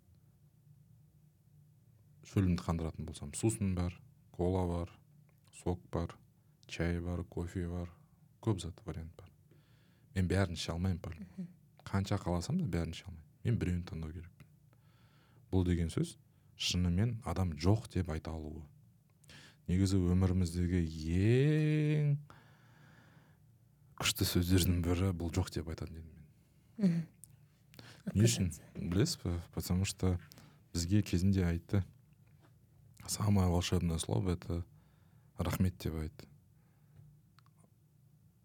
шөлімді қандыратын болсам сусын бар кола бар сок бар чай бар кофе бар көп зат вариант бар. Мен бәрін іше алмаймын пардон қанша қаласам да бәрін іше алмаймын. Мен біреуін таңдау керекпін. Бұл деген сөз шынымен адам жоқ деп айта алуы. Негізі өміріміздегі ең күшті сөздердің бірі бұл жоқ деп айтатын едім мен. Мхм не үшін? білесіз ба потому что бізге кезінде айтты. Самое волшебное слово это рахмет деп айтты.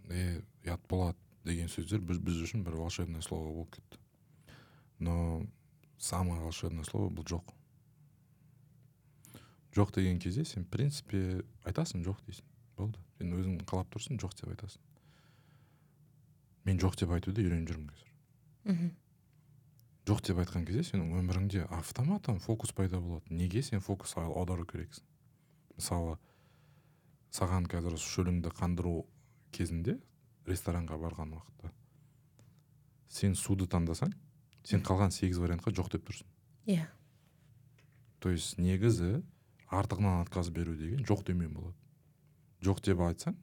Е ұят болады деген сөздер біз, біз үшін бір волшебное слово болып кетті. Но самое волшебное слово бұл жоқ жоқ деген кезде сен в принципе айтасың жоқ дейсің. Болды. Сен өзің қалап тұрсың жоқ деп айтасың. Мен жоқ деп айтуды үйреніп жүрмін қазір. Мхм. Жоқ деп айтқан кезде сенің өміріңде автоматом фокус пайда болады. Неге сен фокус ау- аудару керексің? Мысалы саған қазір шөліңді қандыру кезінде ресторанға барған уақытта сен суды таңдасаң сен қалған сегіз вариантқа жоқ деп тұрсың. Иә. То есть негізі артығынан отказ беру деген жоқ деумен болады. Жоқ деп айтсаң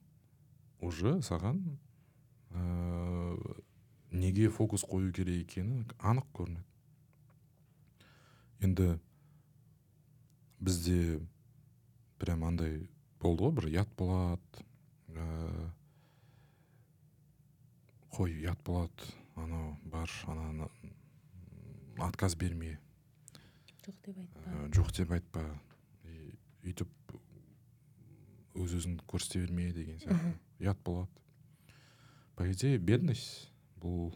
уже саған неге фокус қою керек екені анық көрінеді. Енді бізде прям андай болды ғой бір ұят болады. Ыыы қой ұят болады анау бар ананы отказ берме. Жоқ деп айтпа. Ә, жоқ деп айтпа. И өйтіп өз өзіңді көрсете берме деген сияқты. Ұят болады. По идее бедность. Бұл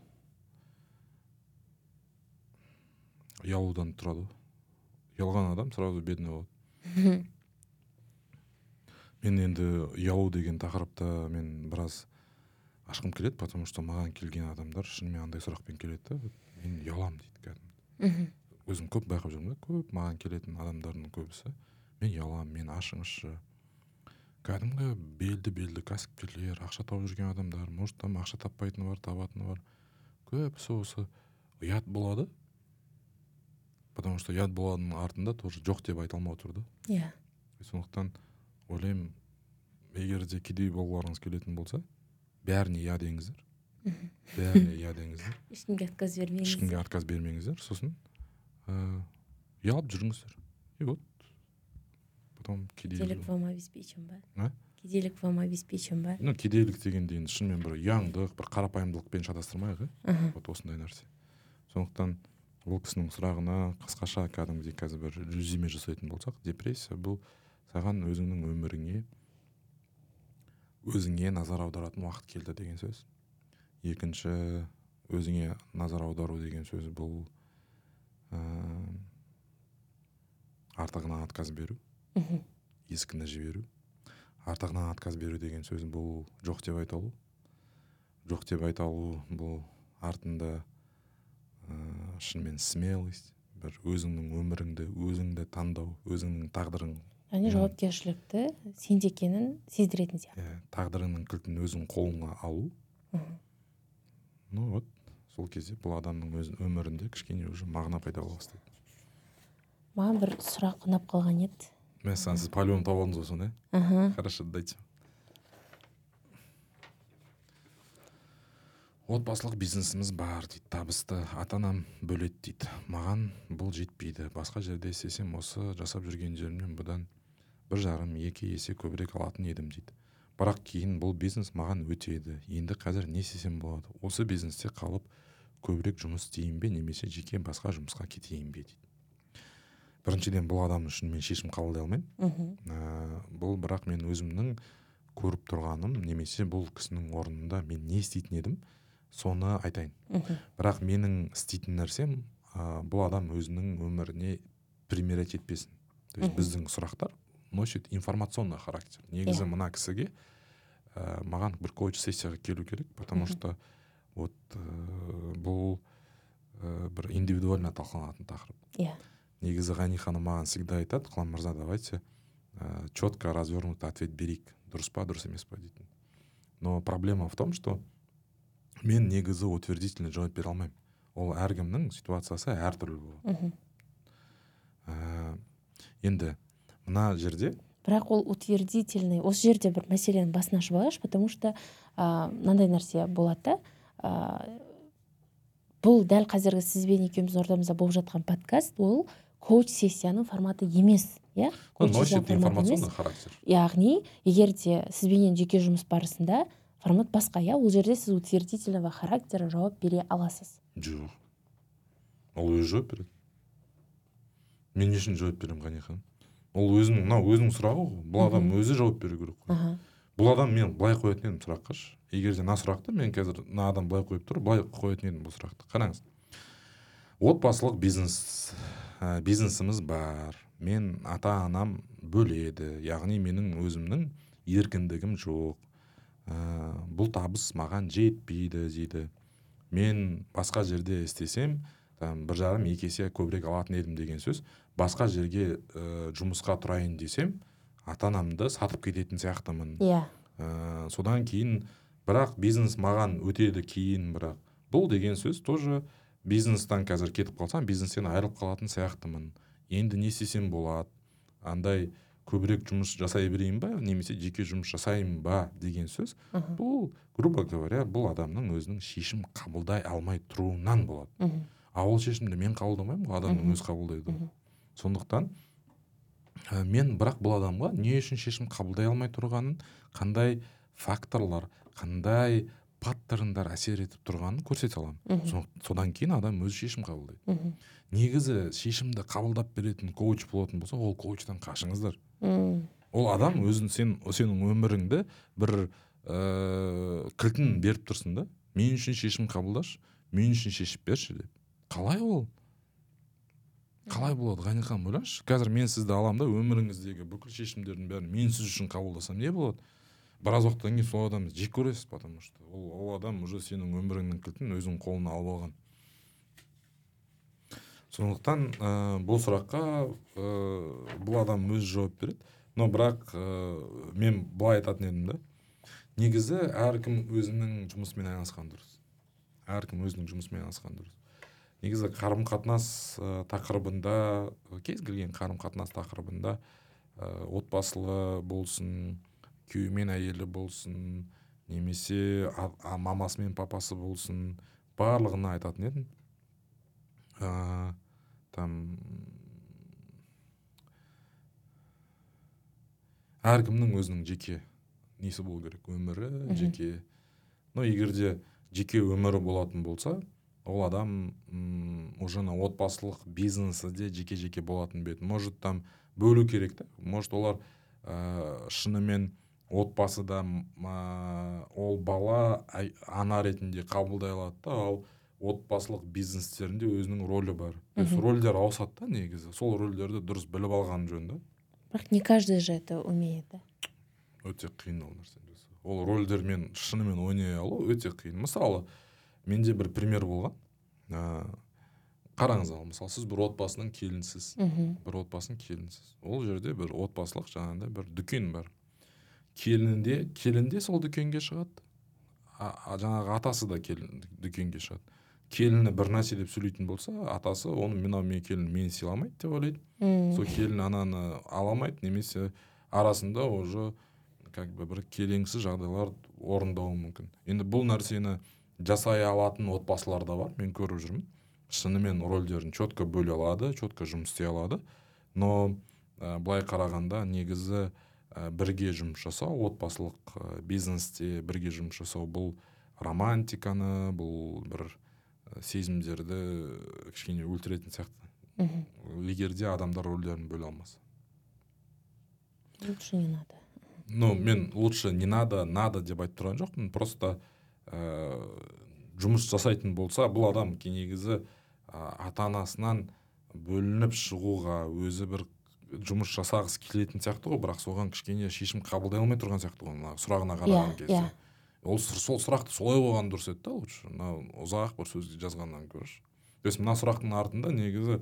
ұялудан тұрады ғой ұялған адам сразу бедный болады мен енді ұялу деген тақырыпта мен біраз ашқым келеді потому что маған келген адамдар шынымен андай сұрақпен келеді да мен ұяламын дейді кәдімгі мхм. Өзім көп байқап жүрмін да көп маған келетін адамдардың көбісі мен ұяламын мен ашыңызшы кәдімгі белді белді кәсіпкерлер ақша тауып жүрген адамдар может там ақша таппайтыны бар табатыны бар. Көбісі осы ұят болады. Потому что ұят болғанның артында тоже жоқ деп айта алмау тұр да. Иә. Сондықтан ойлаймын егер де кедей болғыларыңыз келетін болса бәріне иә деңіздер. Бәріне иә деңіздер. Ешкімге отказ бермеңіз ешкімге отказ бермеңіздер. Сосын ыыы ұялып жүріңіздер. И вот. Потом кедей кедейлік вам обеспечен ба А? кедейлік вам обеспечен ба ну кедейлік дегенде енді шынымен бір ұяңдық бір қарапайымдылықпен шатастырмайық иә вот осындай нәрсе. Сондықтан бұл кісінің сұрағына қысқаша кәдімгідей қазір бір резюме жасайтын болсақ депрессия бұл саған өзіңнің өміріңе өзіңе назар аударатын уақыт келді деген сөз. Екінші өзіңе назар аудару деген сөз бұл ыыы артығынан отказ беру. Мхм. ескіні жіберу. Артығынан отказ беру деген сөз бұл жоқ деп айта алу. Жоқ деп айта алу бұл артында ыыы шынымен смелость бір өзіңнің өміріңді өзіңді таңдау өзіңнің тағдырың яғни жауапкершілікті сенде екенін сездіретін сияқты иә, тағдырыңның кілтін өзің қолыңа алу. Мхм. ну вот сол кезде бұл адамның өз өмірінде кішкене уже мағына пайда бола бастайды. Маған бір сұрақ ұнап қалған еді. Мәссаған сіз по тауып алдыңыз ғой соны иә? Хорошо дайте. Отбасылық бизнесіміз бар дейді табысты ата анам бөледі дейді. Маған бұл жетпейді. Басқа жерде істесем осы жасап жүрген жерімнен бұдан бір жарым екі есе көбірек алатын едім дейді. Бірақ кейін бұл бизнес маған өтеді. Енді қазір не істесем болады? Осы бизнесте қалып көбірек жұмыс істейін бе немесе жеке басқа жұмысқа кетейін бе дейді. Біріншіден бұл адам үшін мен шешім қабылдай алмаймын. Мхм. Ә, бұл бірақ мен өзімнің көріп тұрғаным немесе бұл кісінің орнында мен не істейтін едім соны айтайын. Мхм. Бірақ менің істейтін нәрсем ә, бұл адам өзінің өміріне примерять етпесін. То есть біздің сұрақтар носит информационный характер. Негізі Иә. мына кісіге ә, маған бір коуч сессияға келу керек потому что вот ә, бұл ә, бір индивидуально талқыланатын тақырып. Иә. Негізі ғани ханым маған всегда айтады құлан мырза давайте ә, четко развернутый ответ берейік дұрыс па дұрыс емес па дейтін. Но проблема в том что мен негізі утвердительный жауап бере алмаймын. Ол әркімнің ситуациясы әртүрлі болады ә, енді мына жерде бірақ ол утвердительный. Осы жерде бір мәселенің басын ашып алайықшы потому что мынандай нәрсе болады да а, бұл дәл қазіргі сізбен екеуміздің ортамызда болып жатқан подкаст ол коуч сессияның форматы емес иә? Носит информационный характер. Яғни егер де сізбенен жеке жұмыс барысында формат басқа иә? Ол жерде сіз утвердительного характера жауап бере аласыз. Жоқ. Ол өзі жауап береді. Мен не үшін жауап беремін ғани ханым ол өзінің мынау өзінің сұрағы ғой. Бұл адам өзі жауап беру керек қой. Бұл адам мен былай қоятын едім сұраққа шы. егер де мына сұрақты мен қазір мына адам былай қойып тұр былай қоятын едім бұл сұрақты. Қараңыз. Отбасылық бизнес. Ә, бизнесіміз бар. Мен ата анам бөледі. Яғни менің өзімнің еркіндігім жоқ. Ә, бұл табыс маған жетпейді дейді. Мен басқа жерде істесем там бір жарым екі есе көбірек алатын едім деген сөз. Басқа жерге ә, жұмысқа тұрайын десем ата анамды сатып кететін сияқтымын. Иә. Ә, содан кейін бірақ бизнес маған өтеді кейін бірақ. Бұл деген сөз тоже бизнестан қазір кетіп қалсам бизнестен айырылып қалатын сияқтымын. Енді не істесем болады? Андай көбірек жұмыс жасай берейін ба? Немесе жеке жұмыс жасайын ба? деген сөз. Мхм. Бұл грубо говоря бұл адамның өзінің шешім қабылдай алмай тұруынан болады. А ол шешімді мен қабылдамаймын ғой адамның өзі қабылдайды. Сондықтан ә, мен бірақ бұл адамға не үшін шешім қабылдай алмай тұрғанын қандай факторлар қандай паттерндар әсер етіп тұрғанын көрсете аламын. Со- содан кейін адам өзі шешім қабылдайды. Мхм. Негізі шешімді қабылдап беретін коуч болатын болса ол коучтан қашыңыздар. Ол адам өзін сен сенің өміріңді бір ыыы кілтін беріп тұрсың да мен үшін шешім қабылдашы мен үшін шешіп берші деп. Қалай ол? Қалай болады ғани ханым ойлаңызшы қазір мен сізді аламын да өміріңіздегі бүкіл шешімдердің бәрін мен сіз үшін қабылдасам не болады? Біраз уақыттан кейін сол адамды жек көресіз потому что ол, ол адам уже сенің өміріңнің кілтін өзінің қолына алып алған. Сондықтан ә, бұл сұраққа ә, бұл адам өзі жауап береді. Но бірақ ә, мен былай айтатын едім да. Негізі әркім өзінің жұмысымен айналысқан дұрыс. Әркім өзінің жұмысымен айналысқан дұрыс. Негізі қарым қатынас тақырыбында кез келген қарым қатынас тақырыбында ә, отбасылы болсын күйеуі мен әйелі болсын немесе а- а- мамасы мен папасы болсын барлығына айтатын едім. Ә, там әркімнің өзінің жеке несі болу керек? Өмірі жеке. Но егер де жеке өмірі болатын болса ол адам уже ана отбасылық бизнесі де жеке жеке болатын беді может там бөлу керек та может олар ә, шынымен отбасыда а, ол бала ай- ана ретінде қабылдай алады да ал отбасылық бизнестерінде өзінің рөлі бар. То есть Мгм. рольдер ауысады да негізі. Сол рольдерді дұрыс біліп алған жөн да. Бірақ не каждый же это умеет да? Өте қиын ол нәрсені жасау. Ол рольдермен шынымен ойнай алу өте қиын. Мысалы менде бір пример болған. Ә, қараңыз ал мысалы сіз бір отбасының келінісіз мхм бір отбасының келінісіз ол жерде бір отбасылық жаңағыдай бір дүкен бар. Келінінде келін де сол дүкенге шығады. А, а жаңағы атасы да келін дүкенге шығады. Келіні бір нәрсе деп сөйлейтін болса атасы оны мынау мен келін мені сыйламайды деп ойлайды. Сол келін ананы ала алмайды немесе арасында уже как бы бір келеңсіз жағдайлар орындауы мүмкін. Енді бұл нәрсені жасай алатын отбасылар да бар мен көріп жүрмін. Шынымен рольдерін четко бөле алады четко жұмыс істей алады. Но ә, былай қарағанда негізі ә, бірге жұмыс жасау отбасылық ә, бизнесте бірге жұмыс жасау бұл романтиканы бұл бір ә, сезімдерді кішкене өлтіретін сияқты. Мхм. егер де адамдар рөлдерін бөле алмаса. Лучше не надо. Ну мен лучше не надо надо деп айтып тұрған жоқпын. Просто ә, жұмыс жасайтын болса бұл адам негізі ә, ата анасынан бөлініп шығуға өзі бір жұмыс жасағысы келетін сияқты ғой бірақ соған кішкене шешім қабылдай алмай тұрған сияқты ғой мына сұрағына қараған Иә, кезде. иә. ол сұр- сол сұрақты солай қойған дұрыс еді да лучше. Мынау ұзақ бір сөзге жазғаннан көрші. То есть мына сұрақтың артында негізі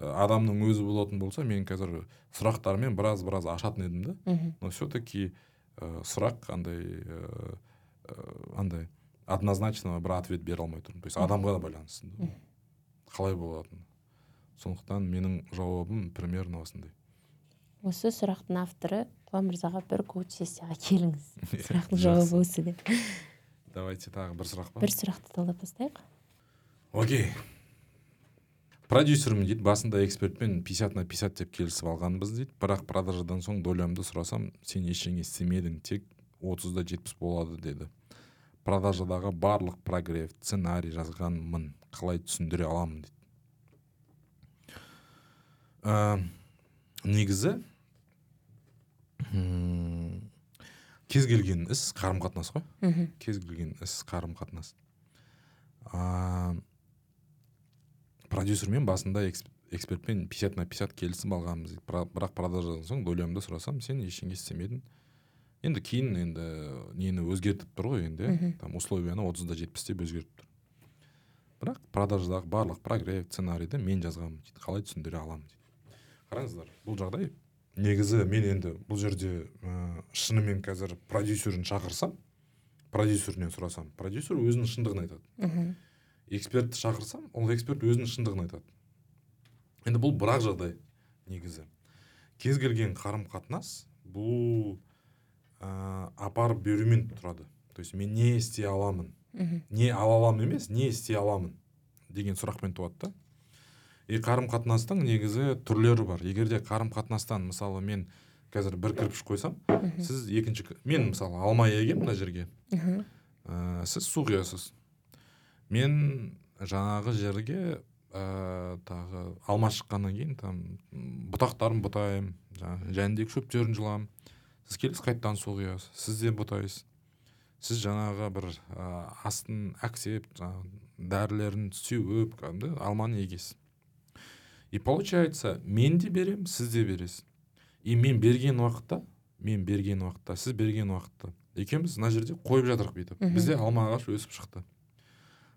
адамның өзі болатын болса мен қазір сұрақтармен біраз біраз ашатын едім да. Мхм. но все таки ә, сұрақ андай ә, андай однозначно бір ответ бере алмай тұрмын. То есть адамға да байланысты. Қалай болатыны. Сондықтан менің жауабым примерно осындай. Осы сұрақтың авторы құлан мырзаға бір коуч сессияға келіңіз. Сұрақтың жауабы осы деп. Давайте тағы бір сұрақ па? бір сұрақты талдап бастайық окей. Продюсермін дейді басында экспертпен 50 на 50 деп келісіп алғанбыз дейді. Бірақ продажадан соң долямды сұрасам сен ештеңе істемедің тек 30-да 70 болады деді. Продажадағы барлық прогрев сценарий жазғанмын қалай түсіндіре аламын дейді. Ә, негізі м, кез келген іс қарым қатынас қой. Мхм. кез келген іс қарым қатынас а, продюсермен басында экс- экспертпен 50 на 50 келісіп алғанбыз бірақ продажадан соң долямды сұрасам сен ештеңе істемедің. Енді кейін енді нені өзгертіп тұр ғой енді там условияны отызда жетпіс деп өзгертіп тұр. Бірақ продажадағы барлық прогрев сценарийді мен жазғанмын дейді қалай түсіндіре аламын дейді. Қараңыздар бұл жағдай негізі мен енді бұл жерде ә, шынымен қазір продюсерін шақырсам продюсерінен сұрасам продюсер өзінің шындығын айтады. Мхм. экспертті шақырсам ол эксперт өзінің шындығын айтады. Енді бұл бір ақ жағдай негізі. Кез келген қарым қатынас бұл ә, апарып берумен тұрады. То есть мен не істей аламын? Мхм. не ала аламын емес не істей аламын деген сұрақпен туады да. И қарым қатынастың негізі түрлері бар. Егер де қарым қатынастан мысалы мен қазір бір кірпіш қойсам сіз екінші кі- мен мысалы алма егемін мына жерге. Ә, сіз су құясыз. Мен жаңағы жерге ә, тағы алма шыққаннан кейін там бұтақтарын бұтаймын жаңағы жәнібек шөптерін жұламын сіз келесіз қайтадан су құясыз. Сіз де бұтайсыз. Сіз жаңағы бір ә, астын әктеп жаңағы дәрілерін сеуіп кәдімгі алманы егесіз и получается мен де беремін сіз де бересіз. И мен берген уақытта мен берген уақытта сіз берген уақытта екеуміз мына жерде қойып жатырық бүйтіп. Бізде алма ағаш өсіп шықты.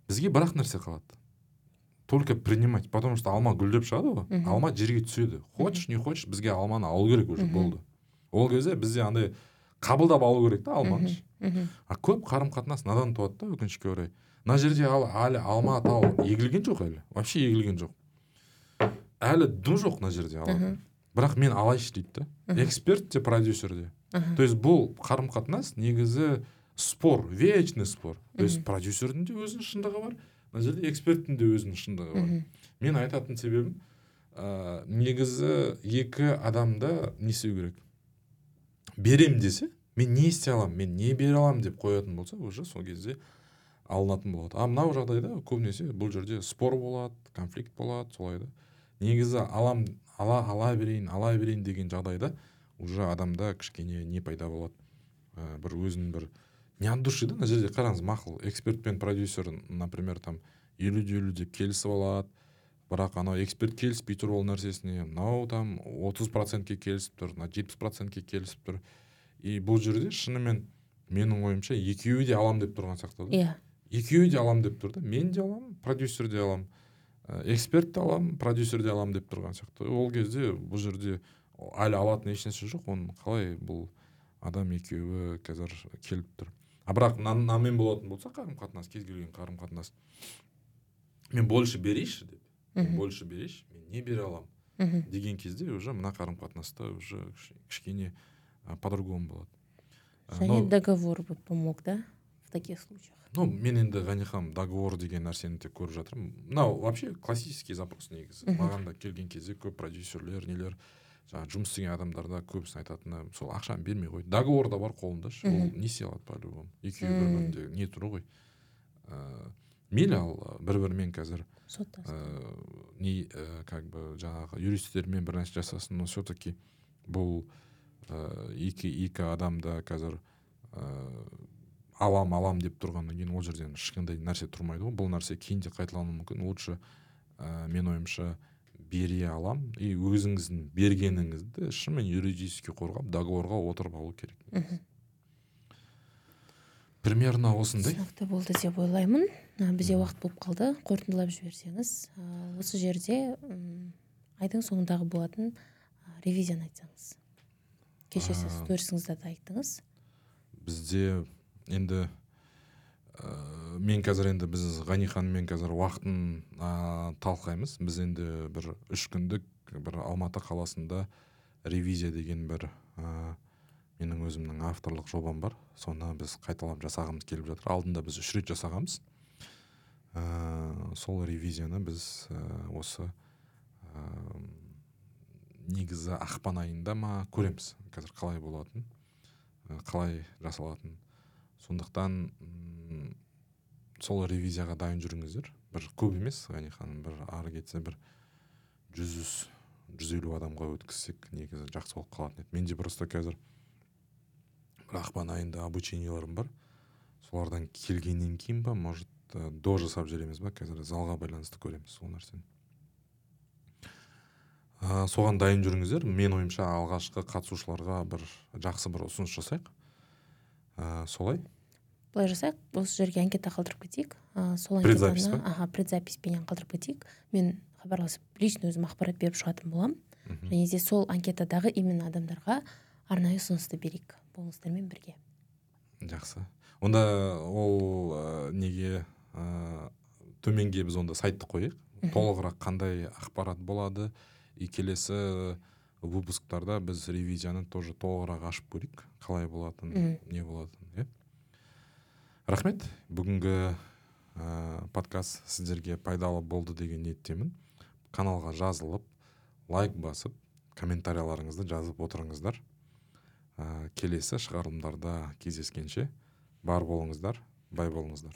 Бізге бір ақ нәрсе қалады. Только принимать потому что алма гүлдеп шығады ғой. Алма жерге түседі. Хочешь не хочешь бізге алманы алу керек уже болды. Ол кезде бізде андай қабылдап алу керек та алманы а көп қарым қатынас надан туады да өкінішке орай. Мына жерде ал әлі алма тал егілген жоқ әлі. Вообще егілген жоқ. Әлі дым жоқ мына жерде алатын бірақ мен алайыншы дейді да. Эксперт те продюсер де. То есть бұл қарым қатынас негізі спор вечный спор. То есть продюсердің де өзінің шындығы бар мына жерде эксперттің де өзінің шындығы бар. Мен айтатын себебім ә, негізі екі адамда не істеу керек? Берем десе мен не істей аламын мен не бере аламын деп қоятын болса уже сол кезде алынатын болады. А мынау жағдайда көбінесе бұл жерде спор болады конфликт болады солай да. Негізі алам ала ала берейін ала берейін деген жағдайда уже адамда кішкене не пайда болады. Ә, бір өзінің бір не от души да мына жерде қараңыз мақұл эксперт пен продюсер например там елу де елу деп келісіп алады бірақ анау эксперт келіспей тұр ол нәрсесіне мынау там отыз процентке келісіп тұр мына жетпіс процентке келісіп тұр. И бұл жерде шынымен менің ойымша екеуі де алам деп тұрған сияқты да. Иә. Екеуі де алам деп тұр да. Мен де аламын продюсер де аламын эксперт те аламын продюсер де аламын деп тұрған сияқты. Ол кезде бұл жерде әлі алатын ешнәрсе жоқ. Оны қалай бұл адам екеуі қазір келіп тұр. А бірақ мынамен болатын болса қарым қатынас кез келген қарым қатынас мен больше берейінші деп. Мен больше берейінші мен не бере аламын? Мхм деген кезде уже мына қарым қатынаста уже кішкене а, по-другому болады. Және но- договор бы помог да? В таких случаях? Ну мен енді ғанихам договор деген нәрсені тек көріп жатырмын. Мынау вообще классический запрос негізі. Маған да келген кезде көп продюсерлер нелер жаңағы жұмыс істеген адамдарда көбісінің айтатыны сол ақшаны бермей қой договор да бар қолында ше, ол не істей алады по любому екеуі бір бірінде не тұр ғой. Ыыы мейлі ал бір бірімен қазір ыыы не ә, как бы жаңағы юристтермен бір нәрсе жасасын но все таки бұл ә, екі екі адамда қазір ә, алам алам деп тұрғаннан кейін ол жерден ешқандай нәрсе тұрмайды ғой. Бұл нәрсе кейін де қайталануы мүмкін. Лучше ә, мен ойымша бере алам. И өзіңіздің бергеніңізді шынымен юридически қорғап договорға отырып алу керек. Мхм. Примерно осындай. Түсінікті болды деп ойлаймын. Бізде уақыт болып қалды. Қорытындылап жіберсеңіз осы жерде айдың соңындағы болатын ревизияны айтсаңыз. Кеше сіз А. сторисіңізде де айттыңыз. Бізде енді ә, мен қазір енді біз ғани ханыммен қазір уақытын ә, талқылаймыз. Біз енді бір үш күндік бір алматы қаласында ревизия деген бір ә, менің өзімнің авторлық жобам бар. Соны біз қайталап жасағымыз келіп жатыр. Алдында біз үш рет жасағанбыз. Ә, сол ревизияны біз ә, осы ә, негізі ақпан айында ма көреміз. Қазір қалай болатынын ә, қалай жасалатынын сондықтан сол ревизияға дайын жүріңіздер. Бір көп емес ғани ханым бір ары кетсе бір жүз жүз елу адамға өткізсек негізі жақсы болып қалатын еді. Менде просто қазір бір ақпан айында обучениеларым бар. Солардан келгеннен кейін ба может ә, до жасап жібереміз ба қазір залға байланысты көреміз сол нәрсені. Ә, соған дайын жүріңіздер. Мен ойымша алғашқы қатысушыларға бір жақсы бір ұсыныс жасайық. Ә, солай. Былай жасайық осы жерге анкета қалдырып кетейік. А, сол анкетаны па? аха предзаписпенен қалдырып кетейік. Мен хабарласып лично өзім ақпарат беріп шығатын боламын және де сол анкетадағы именно адамдарға арнайы ұсынысты берейік болыңыздармен бірге. Жақсы. Онда ол ә, неге ә, төменге біз онда сайтты қояйық. Толығырақ қандай ақпарат болады? И келесі выпусктарда біз ревизияны тоже толығырақ ашып көрейік. Қалай болатын не болатын иә. Рахмет. Бүгінгі ә, подкаст сіздерге пайдалы болды деген ниеттемін. Каналға жазылып лайк басып комментарияларыңызды жазып отырыңыздар. Ә, келесі шығарылымдарда кездескенше бар болыңыздар бай болыңыздар.